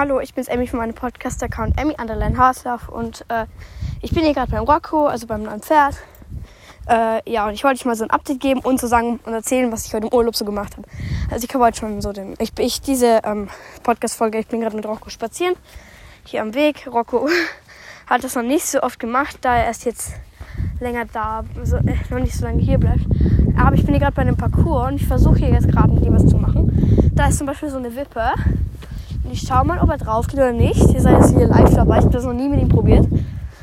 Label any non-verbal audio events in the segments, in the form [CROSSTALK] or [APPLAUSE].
Hallo, ich bin's Emmy von meinem Podcast-Account Emmy Underline Haslav und äh, ich bin hier gerade beim Rocco, also beim neuen Pferd. Äh, ja, und ich wollte euch mal so ein Update geben und so sagen und erzählen, was ich heute im Urlaub so gemacht habe. Also ich habe heute schon so den, ich, ich diese ähm, Podcast-Folge, ich bin gerade mit Rocco spazieren, hier am Weg. Rocco [LAUGHS] hat das noch nicht so oft gemacht, da er erst jetzt länger da, so, äh, noch nicht so lange hier bleibt. Aber ich bin hier gerade bei einem Parcours und ich versuche hier jetzt gerade mit ihm was zu machen. Da ist zum Beispiel so eine Wippe. Und ich schaue mal, ob er drauf geht oder nicht. Ihr seid jetzt hier live dabei. Ich habe das noch nie mit ihm probiert.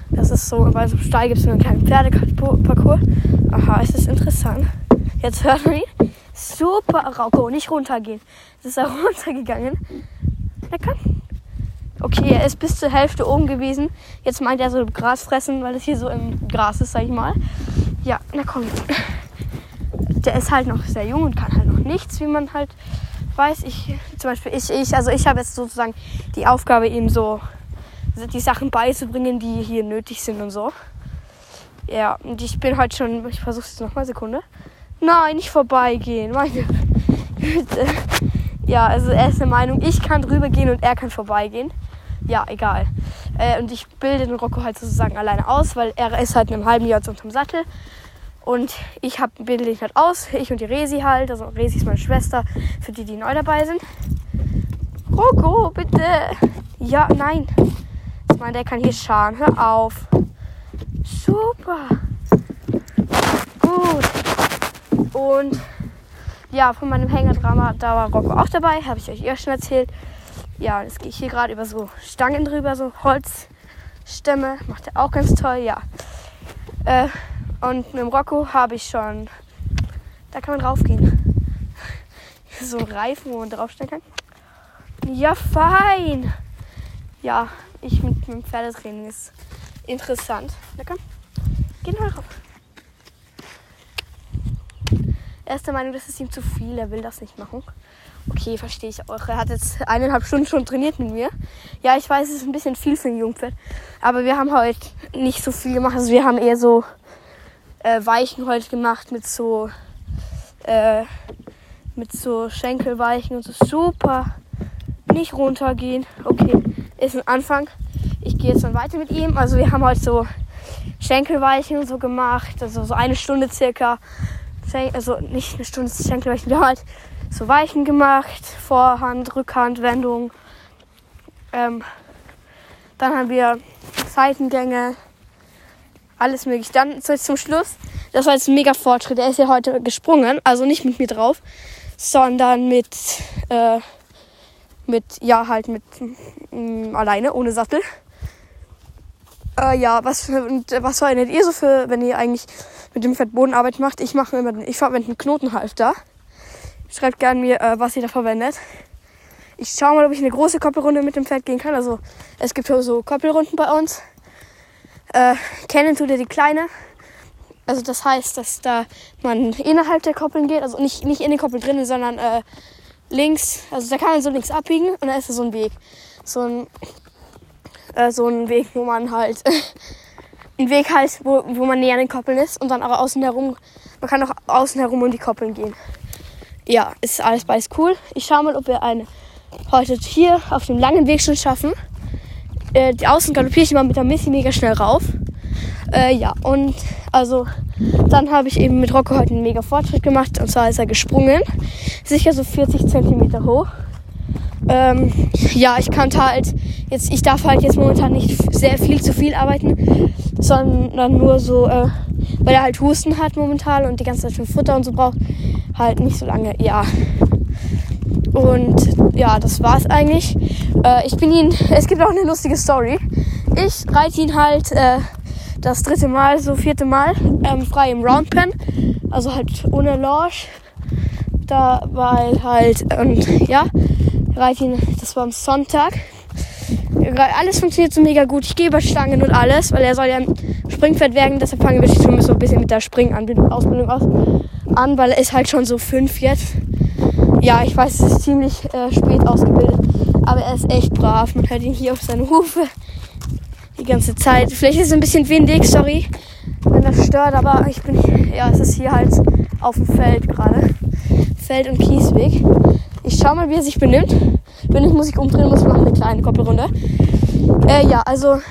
Das ist so, weil so im Stall gibt es einen kleinen Pferdeparcours. Aha, es ist interessant. Jetzt hört man ihn. Super, Rauko, nicht runtergehen. Jetzt ist er [LAUGHS] runtergegangen. Er kann. Okay, er ist bis zur Hälfte oben gewesen. Jetzt meint er so Gras fressen, weil es hier so im Gras ist, sag ich mal. Ja, na komm. Der ist halt noch sehr jung und kann halt noch nichts, wie man halt weiß. Ich, zum Beispiel, ich, ich, also ich habe jetzt sozusagen die Aufgabe, ihm so die Sachen beizubringen, die hier nötig sind und so. Ja, und ich bin heute schon, ich versuche es nochmal, Sekunde. Nein, nicht vorbeigehen, meine Güte. Ja, also er ist der Meinung, ich kann drüber gehen und er kann vorbeigehen. Ja, egal. Äh, und ich bilde den Rocco halt sozusagen alleine aus, weil er ist halt in einem halben Jahr unterm Sattel. Und ich hab, bilde ihn halt aus, ich und die Resi halt. Also Resi ist meine Schwester, für die, die neu dabei sind. Rocco, bitte. Ja, nein. Ich meine, der kann hier scharen. Hör auf. Super. Gut. Und ja, von meinem Hängerdrama, da war Rocco auch dabei. Habe ich euch ja schon erzählt. Ja, jetzt gehe ich hier gerade über so Stangen drüber, so Holzstämme. Macht er auch ganz toll, ja. Äh, und mit dem Rocco habe ich schon. Da kann man draufgehen. [LAUGHS] so Reifen, wo man draufstellen kann. Ja, fein. Ja, ich mit, mit dem Pferdetraining ist interessant. Na komm, geh mal rauf. Er ist der Meinung, das ist ihm zu viel, er will das nicht machen. Okay, verstehe ich auch. Er hat jetzt eineinhalb Stunden schon trainiert mit mir. Ja, ich weiß, es ist ein bisschen viel für ein Jungpferd. Aber wir haben heute nicht so viel gemacht. Also wir haben eher so äh, Weichen heute gemacht mit so äh, mit so Schenkelweichen und so super. Nicht runtergehen. Okay, ist ein Anfang ich gehe jetzt dann weiter mit ihm. Also wir haben heute so Schenkelweichen und so gemacht. Also so eine Stunde circa. Also nicht eine Stunde Schenkelweichen. Wir haben halt so Weichen gemacht. Vorhand, Rückhand, Wendung. Ähm, dann haben wir Seitengänge. Alles möglich. Dann zum Schluss. Das war jetzt ein mega Fortschritt. Er ist ja heute gesprungen. Also nicht mit mir drauf. Sondern mit, äh, mit, ja, halt mit mh, mm, alleine, ohne Sattel. Äh, ja, was, und, äh, was verwendet ihr so für, wenn ihr eigentlich mit dem Pferd Bodenarbeit macht? Ich mache immer, ich verwende einen Knotenhalfter. Schreibt gerne mir, äh, was ihr da verwendet. Ich schaue mal, ob ich eine große Koppelrunde mit dem Pferd gehen kann. Also es gibt so Koppelrunden bei uns. Äh, kennen tut ihr die kleine. Also das heißt, dass da man innerhalb der Koppeln geht, also nicht, nicht in den Koppeln drinnen, sondern äh, links, also da kann man so links abbiegen und da ist da so ein Weg. So ein äh, so ein Weg, wo man halt [LAUGHS] ein Weg halt, wo, wo man näher an den Koppeln ist und dann auch außen herum, man kann auch außen herum um die Koppeln gehen. Ja, ist alles beides cool. Ich schaue mal, ob wir eine heute hier auf dem langen Weg schon schaffen. Äh, die Außen galoppiere ich immer mit der Missy mega schnell rauf. Äh, ja, und also dann habe ich eben mit Rocco heute einen mega Fortschritt gemacht. Und zwar ist er gesprungen. Sicher so 40 Zentimeter hoch. Ähm, ja, ich kann halt jetzt, ich darf halt jetzt momentan nicht sehr viel zu viel arbeiten, sondern nur so, äh, weil er halt Husten hat momentan und die ganze Zeit schon Futter und so braucht, halt nicht so lange, ja. Und ja, das war's eigentlich. Äh, ich bin ihn, [LAUGHS] es gibt auch eine lustige Story. Ich reite ihn halt äh, das dritte Mal, so vierte Mal, ähm, frei im Roundpen, also halt ohne Launch. Dabei halt, und ja, reite ihn, das war am Sonntag. Alles funktioniert so mega gut. Ich gebe Stangen und alles, weil er soll ja ein Springpferd werden. Deshalb fangen wir schon so ein bisschen mit der Springausbildung aus, an, weil er ist halt schon so fünf jetzt. Ja, ich weiß, es ist ziemlich äh, spät ausgebildet, aber er ist echt brav. Man hört ihn hier auf seine Hufe die ganze Zeit. Vielleicht ist es ein bisschen windig, sorry, wenn das stört, aber ich bin, ja, es ist hier halt auf dem Feld gerade. Feld- und Kiesweg. Ich schau mal, wie er sich benimmt. bin ich, muss ich umdrehen, muss ich machen eine kleine Koppelrunde. Äh, ja, also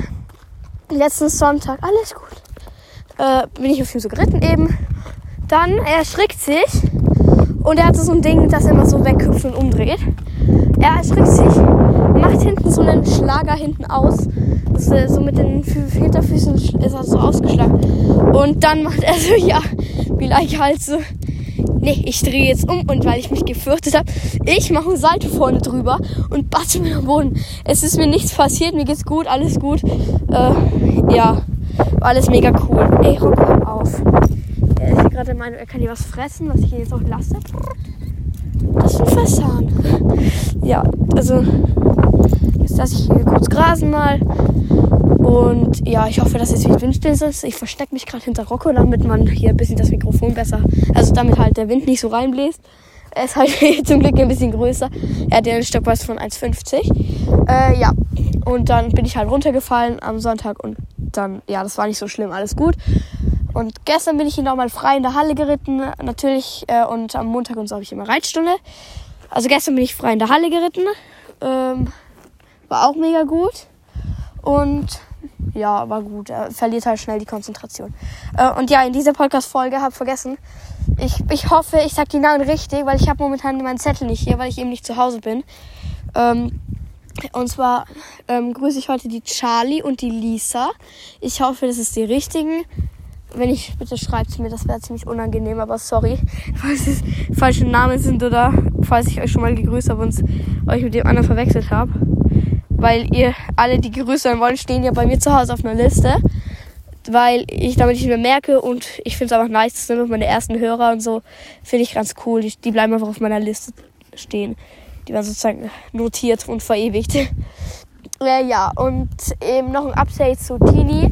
letzten Sonntag, alles gut. Äh, bin ich auf ihm so geritten eben. Dann, er erschrickt sich und er hatte so ein Ding, das immer so weghüpft und umdreht. Er erschrickt sich, macht hinten so einen Schlager hinten aus. Äh, so mit den Hinterfüßen ist er so ausgeschlagen. Und dann macht er so, [LAUGHS] ja, vielleicht halt so, nee, ich drehe jetzt um und weil ich mich gefürchtet habe, ich mache eine Seite vorne drüber und batze mir am Boden. Es ist mir nichts passiert, mir geht's gut, alles gut. Äh, ja, alles mega cool. Ey, Rock, auf. Er gerade der Meinung, er kann hier was fressen, was ich ihn jetzt auch lasse. Das ist ein Fasan. Ja, also jetzt lasse ich hier kurz grasen mal. Und ja, ich hoffe, dass es wie windstill ist. Ich verstecke mich gerade hinter Rocco, damit man hier ein bisschen das Mikrofon besser, also damit halt der Wind nicht so reinbläst. Er ist halt [LAUGHS] zum Glück ein bisschen größer. Er hat ja einen Stockmaß von 1,50. Äh, ja, und dann bin ich halt runtergefallen am Sonntag und dann, ja, das war nicht so schlimm, alles gut. Und gestern bin ich hier nochmal frei in der Halle geritten, natürlich. Äh, und am Montag und so habe ich immer Reitstunde. Also gestern bin ich frei in der Halle geritten. Ähm, war auch mega gut. Und ja, war gut. Er verliert halt schnell die Konzentration. Äh, und ja, in dieser Podcast-Folge habe ich vergessen. Ich, ich hoffe, ich sage die Namen richtig, weil ich habe momentan meinen Zettel nicht hier, weil ich eben nicht zu Hause bin. Ähm, und zwar ähm, grüße ich heute die Charlie und die Lisa. Ich hoffe, das ist die richtigen. Wenn ich, bitte schreibt mir, das wäre ziemlich unangenehm, aber sorry, [LAUGHS] falls es falsche Namen sind oder falls ich euch schon mal gegrüßt habe und euch mit dem anderen verwechselt habe. Weil ihr alle, die gegrüßt werden wollen, stehen ja bei mir zu Hause auf einer Liste. Weil ich damit nicht mehr merke und ich finde es einfach nice, das sind immer meine ersten Hörer und so. Finde ich ganz cool. Die, die bleiben einfach auf meiner Liste stehen. Die werden sozusagen notiert und verewigt. [LAUGHS] Ja, ja, und eben noch ein Update zu Tini.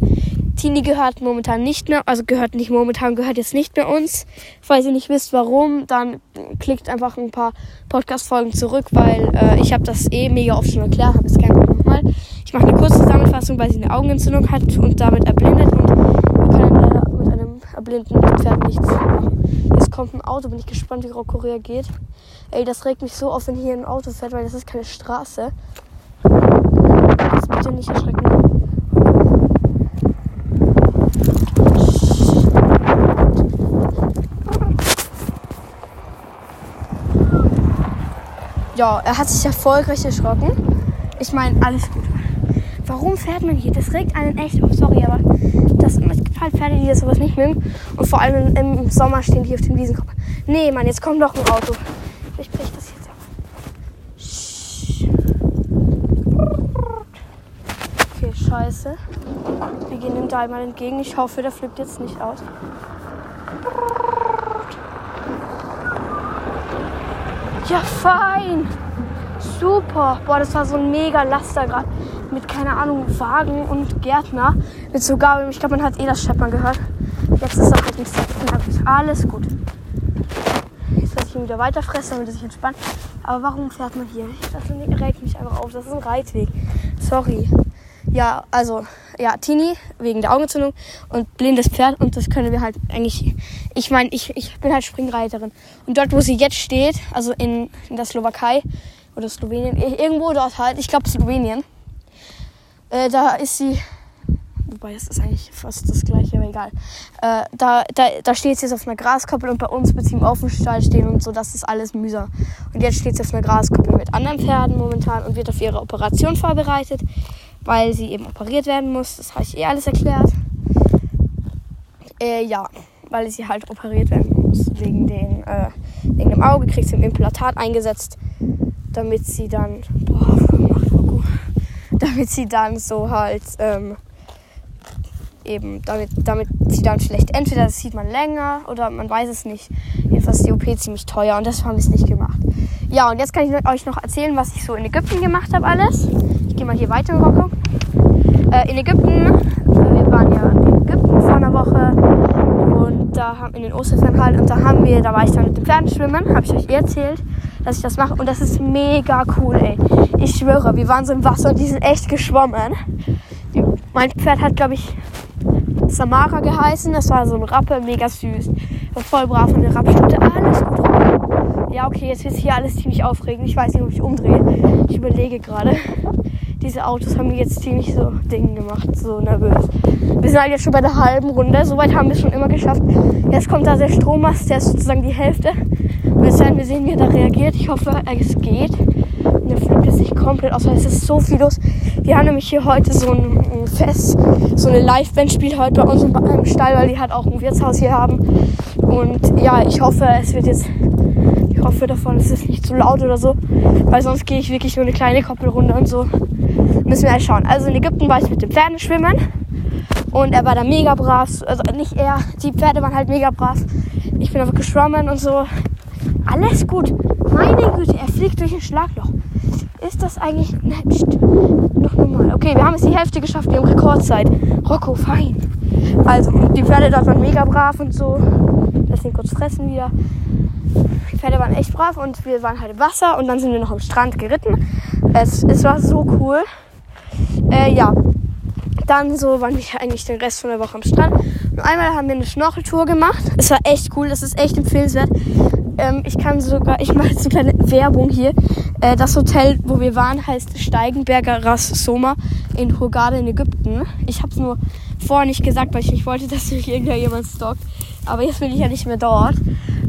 Tini gehört momentan nicht mehr, also gehört nicht momentan, gehört jetzt nicht mehr uns. Falls ihr nicht wisst, warum, dann klickt einfach ein paar Podcast-Folgen zurück, weil äh, ich habe das eh mega oft schon erklärt, habe es gerne nochmal. Ich mache eine kurze Zusammenfassung, weil sie eine Augenentzündung hat und damit erblindet und wir können leider mit einem erblindeten Pferd nichts machen. Jetzt kommt ein Auto, bin ich gespannt, wie Rocco reagiert. Ey, das regt mich so auf, wenn hier ein Auto fährt, weil das ist keine Straße. Jetzt bitte nicht erschrecken. Ja, er hat sich erfolgreich erschrocken. Ich meine, alles gut. Warum fährt man hier? Das regt einen echt auf. Sorry, aber das, es gibt halt Pferde, die das sowas nicht mögen. Und vor allem im Sommer stehen die auf den Wiesen. Nee, Mann, jetzt kommt noch ein Auto. Ich brech das jetzt ab. Okay, scheiße. Wir gehen dem mal entgegen. Ich hoffe, der flippt jetzt nicht aus. Ja, fein. Super. Boah, das war so ein mega Laster gerade. Mit, keine Ahnung, Wagen und Gärtner. Mit so Gabel. Ich glaube, man hat eh das Scheppern gehört. Jetzt ist nicht so knackig. Alles gut. Jetzt lasse ich ihn wieder weiter fressen, damit er sich entspannt. Aber warum fährt man hier? Das regt mich einfach auf. Das ist ein Reitweg. Sorry. Ja, also, ja, Tini wegen der Augenentzündung und blindes Pferd und das können wir halt eigentlich. Ich meine, ich, ich bin halt Springreiterin. Und dort, wo sie jetzt steht, also in, in der Slowakei oder Slowenien, irgendwo dort halt, ich glaube Slowenien, äh, da ist sie. Wobei, das ist eigentlich fast das gleiche, aber egal. Äh, da, da, da steht sie jetzt auf einer Graskoppel und bei uns wird sie im Offenstall stehen und so, das ist alles mühsam. Und jetzt steht sie auf einer Graskoppel mit anderen Pferden momentan und wird auf ihre Operation vorbereitet weil sie eben operiert werden muss. Das habe ich eh alles erklärt. Äh, ja, weil sie halt operiert werden muss. Wegen, den, äh, wegen dem Auge kriegt sie ein Implantat eingesetzt, damit sie dann. Boah. Damit sie dann so halt. Ähm, eben, damit, damit sie dann vielleicht entweder das sieht man länger oder man weiß es nicht. Jedenfalls ist die OP ziemlich teuer und das haben wir es nicht gemacht. Ja, und jetzt kann ich euch noch erzählen, was ich so in Ägypten gemacht habe alles. Ich gehe mal hier weiter in Marokko. Äh, in Ägypten, äh, wir waren ja in Ägypten vor einer Woche und da haben in den Osterferien halt und da haben wir, da war ich dann mit den Pferden schwimmen, habe ich euch eh erzählt, dass ich das mache und das ist mega cool, ey. Ich schwöre, wir waren so im Wasser und die sind echt geschwommen. Mein Pferd hat, glaube ich, Samara geheißen. Das war so ein Rappe, mega süß. War voll brav von der Rappstute. Alles gut. Ja, okay, jetzt wird hier alles ziemlich aufregend. Ich weiß nicht, ob ich umdrehe. Ich überlege gerade. Diese Autos haben mir jetzt ziemlich so Dinge gemacht, so nervös. Wir sind halt jetzt schon bei der halben Runde. Soweit haben wir es schon immer geschafft. Jetzt kommt da der Strommast, der ist sozusagen die Hälfte. Und jetzt werden wir sehen, wie er da reagiert. Ich hoffe, es geht. Und der flippt jetzt nicht komplett aus, weil es ist so viel los. Wir haben nämlich hier heute so ein Fest, so eine Liveband spielt heute bei uns im Stall, weil die halt auch ein Wirtshaus hier haben. Und ja, ich hoffe, es wird jetzt hoffe davon, es ist nicht zu laut oder so, weil sonst gehe ich wirklich nur eine kleine Koppelrunde und so. Müssen wir halt schauen. Also in Ägypten war ich mit den Pferden schwimmen und er war da mega brav. Also nicht er, die Pferde waren halt mega brav. Ich bin einfach geschwommen und so. Alles gut. Meine Güte, er fliegt durch ein Schlagloch. Ist das eigentlich. Nein, noch normal. Okay, wir haben es die Hälfte geschafft. Wir haben Rekordzeit. Rocco, fein. Also, die Pferde dort waren mega brav und so. Lass ihn kurz fressen wieder. Die Pferde waren echt brav und wir waren halt im Wasser und dann sind wir noch am Strand geritten. Es, es war so cool. Äh, ja, dann so waren wir eigentlich den Rest von der Woche am Strand. Und einmal haben wir eine Schnorcheltour gemacht. Es war echt cool, das ist echt empfehlenswert. Ähm, ich kann sogar, ich mache jetzt eine kleine Werbung hier. Äh, das Hotel, wo wir waren, heißt Steigenberger Ras Soma in Hurghada in Ägypten. Ich habe es nur vorher nicht gesagt, weil ich nicht wollte, [LAUGHS] dass mich irgendjemand stalkt. Aber jetzt bin ich ja nicht mehr dort.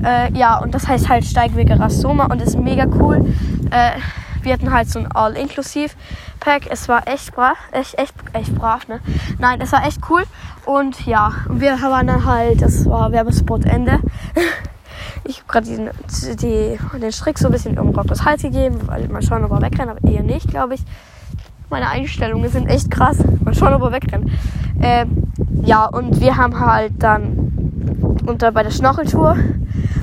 Äh, ja, und das heißt halt Steigwege Rassoma und ist mega cool. Äh, wir hatten halt so ein All-Inklusiv-Pack. Es war echt brav, echt, echt, echt brav, ne? Nein, es war echt cool. Und ja, wir waren dann halt, das war Werbespot Ende. [LAUGHS] Ich habe gerade die, den Strick so ein bisschen um Rockos Hals gegeben, weil mal schauen, ob er wegrennt, aber eher nicht, glaube ich. Meine Einstellungen sind echt krass. Mal schauen, ob er wegrennt. Äh, ja, und wir haben halt dann unter bei der Schnorcheltour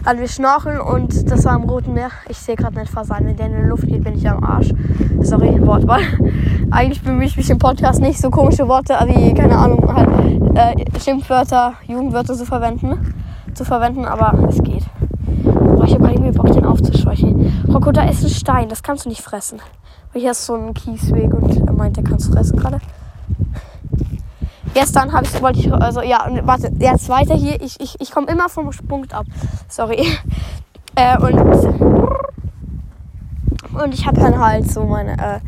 hatten wir Schnorcheln und das war im Roten Meer. Ich sehe gerade nicht Fasan. Wenn der in die Luft geht, bin ich am Arsch. Sorry, Wortwahl. [LAUGHS] Eigentlich bemühe ich mich im Podcast nicht so komische Worte wie, keine Ahnung, halt äh, Schimpfwörter, Jugendwörter zu verwenden, zu verwenden, aber es geht. Boah, ich habe irgendwie Bock, den aufzuscheuchen. Rocco, da ist ein Stein, das kannst du nicht fressen. Weil hier ist so ein Kiesweg und er meint, der kannst du fressen gerade. Gestern habe ich, wollte ich, also ja, warte, jetzt weiter hier. Ich, ich, ich komme immer vom Punkt ab. Sorry. [LAUGHS] Äh, und, und ich habe dann halt so meine, äh,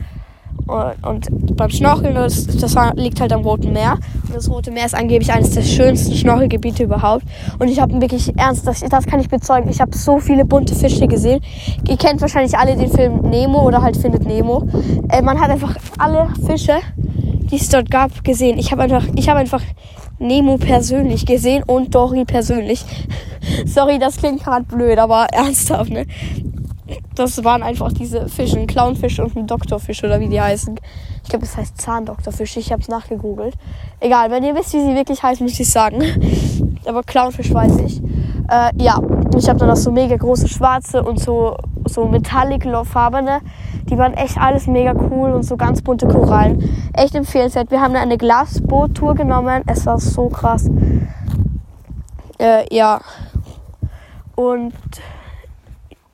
und, und beim Schnorcheln, das, das liegt halt am Roten Meer. Und das Rote Meer ist angeblich eines der schönsten Schnorchelgebiete überhaupt. Und ich habe wirklich ernst, das, das kann ich bezeugen, ich habe so viele bunte Fische gesehen. Ihr kennt wahrscheinlich alle den Film Nemo oder halt Findet Nemo. Äh, man hat einfach alle Fische die es dort gab, gesehen. Ich habe einfach, ich habe einfach Nemo persönlich gesehen und Dory persönlich. [LAUGHS] Sorry, das klingt gerade blöd, aber [LAUGHS] ernsthaft, ne? Das waren einfach diese Fische, ein Clownfisch und ein Doktorfisch oder wie die heißen. Ich glaube, das heißt Zahndoktorfisch. Ich habe es nachgegoogelt. Egal, wenn ihr wisst, wie sie wirklich heißen, muss ich sagen. [LAUGHS] Aber Clownfisch weiß ich. Äh, ja, ich habe dann auch so mega große schwarze und so, so metallic-farbene. Die waren echt alles mega cool und so ganz bunte Korallen. Echt empfehlenswert. Wir haben eine Glasboot-Tour genommen. Es war so krass. Äh, ja. Und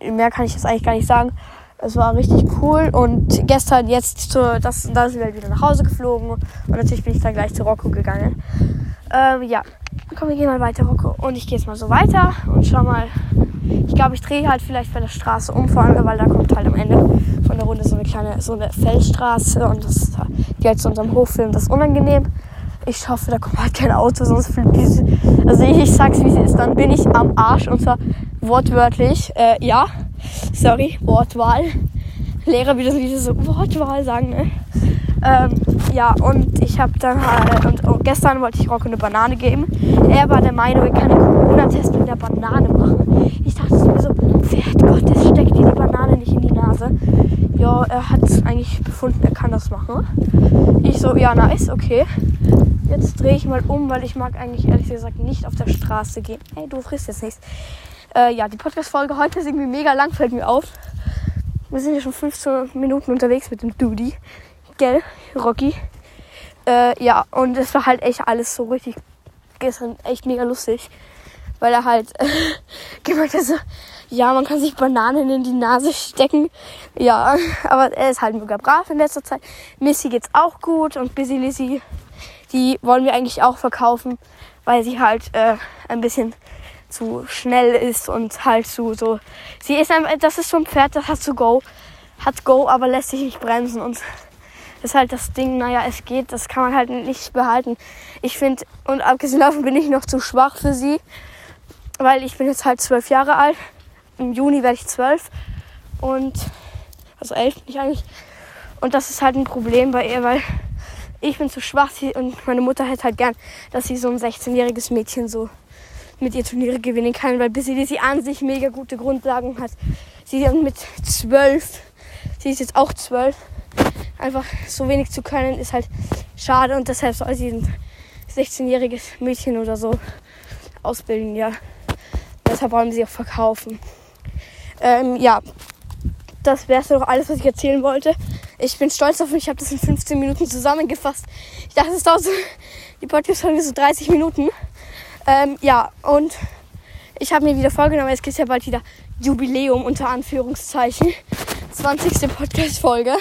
mehr kann ich jetzt eigentlich gar nicht sagen. Es war richtig cool und gestern jetzt zur, das, da sind wir wieder nach Hause geflogen und natürlich bin ich dann gleich zu Rocco gegangen. Ähm, ja, komm, wir gehen mal weiter, Rocco. Und ich gehe jetzt mal so weiter und schau mal. Ich glaube, ich drehe halt vielleicht bei der Straße um, vor allem, weil da kommt halt am Ende von der Runde so eine kleine, so eine Feldstraße und das, die halt zu unserem Hof filmen, das ist unangenehm. Ich hoffe, da kommt halt kein Auto, sonst diese, also ich, ich sag's wie es ist, dann bin ich am Arsch und zwar wortwörtlich, äh, ja, sorry, Wortwahl. Lehrer wieder so Wortwahl sagen, ne? Ähm, ja, und ich habe dann halt, und oh, gestern wollte ich Rocco eine Banane geben. Er war der Meinung, er kann einen Corona-Test mit der Banane machen. Ich dachte mir so, Pferd Gottes, steckt dir die Banane nicht in die Nase. Ja, er hat eigentlich befunden, er kann das machen. Ich so, ja, nice, okay. Jetzt drehe ich mal um, weil ich mag eigentlich ehrlich gesagt nicht auf der Straße gehen. Hey, du frisst jetzt nichts. Äh, ja, die Podcast-Folge heute ist irgendwie mega lang, fällt mir auf. Wir sind ja schon 15 Minuten unterwegs mit dem Dudi gell, Rocky. Äh, ja, und es war halt echt alles so richtig gestern echt mega lustig. Weil er halt [LAUGHS] äh, gemeint hat, so, ja, man kann sich Bananen in die Nase stecken. Ja, [LAUGHS] aber er ist halt mega brav in letzter Zeit. Missy geht's auch gut und Busy Lizzy, die wollen wir eigentlich auch verkaufen, weil sie halt äh, ein bisschen zu schnell ist und halt zu so. Sie ist einfach, das ist so ein Pferd, das hat zu Go, hat Go, aber lässt sich nicht bremsen und ist halt das Ding, naja, es geht, das kann man halt nicht behalten. Ich finde, und abgesehen davon bin ich noch zu schwach für sie, weil ich bin jetzt halt zwölf Jahre alt. Im Juni werde ich zwölf und also elf bin ich eigentlich. Und das ist halt ein Problem bei ihr, weil ich bin zu schwach und meine Mutter hätte halt gern, dass sie so ein 16-jähriges Mädchen so mit ihr Turniere gewinnen kann, weil bis sie an sich mega gute Grundlagen hat. Sie mit zwölf, sie ist jetzt auch zwölf, einfach so wenig zu können, ist halt schade und deshalb soll sie ein 16-jähriges Mädchen oder so ausbilden, ja. Deshalb wollen sie auch verkaufen. Ähm, ja, das wäre doch alles, was ich erzählen wollte. Ich bin stolz auf mich, ich habe das in 15 Minuten zusammengefasst. Ich dachte, es dauert so, die Podcast-Folge so 30 Minuten. Ähm, ja, und ich habe mir wieder vorgenommen, es gibt ja bald wieder Jubiläum unter Anführungszeichen. 20. Podcast-Folge.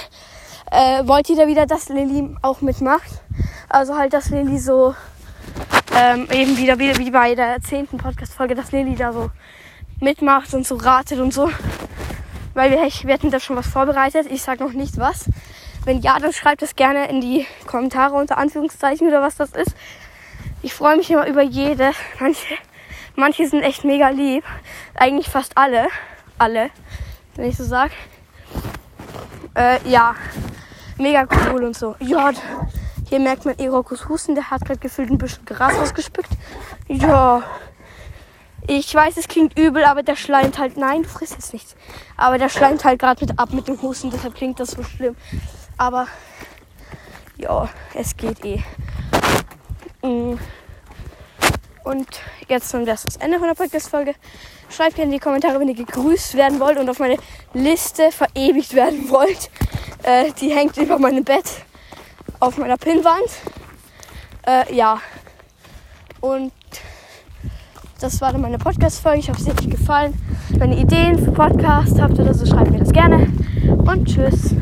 Äh, wollt ihr da wieder, dass Lilly auch mitmacht? Also halt, dass Lilly so ähm, eben wieder, wieder wie bei der 10. Podcast-Folge, dass Lilly da so mitmacht und so ratet und so. Weil wir, wir hätten da schon was vorbereitet. Ich sage noch nicht was. Wenn ja, dann schreibt es gerne in die Kommentare unter Anführungszeichen oder was das ist. Ich freue mich immer über jede. Manche, manche sind echt mega lieb. Eigentlich fast alle. Alle, wenn ich so sag. Äh, ja, mega cool und so. Ja, hier merkt man Erokus Husten. Der hat gerade gefühlt ein bisschen Gras ausgespückt. Ja. Ich weiß, es klingt übel, aber der schleimt halt. Nein, du frisst jetzt nichts. Aber der schleimt halt gerade mit ab mit dem Husten, deshalb klingt das so schlimm. Aber ja, es geht eh. Mm. Und jetzt wäre es das Ende von der Podcast-Folge. Schreibt gerne in die Kommentare, wenn ihr gegrüßt werden wollt und auf meine Liste verewigt werden wollt. Äh, die hängt über meinem Bett auf meiner Pinnwand. Äh, ja. Und das war dann meine Podcast-Folge. Ich hoffe, es hat euch gefallen. Wenn ihr Ideen für Podcast habt oder so, schreibt mir das gerne. Und tschüss.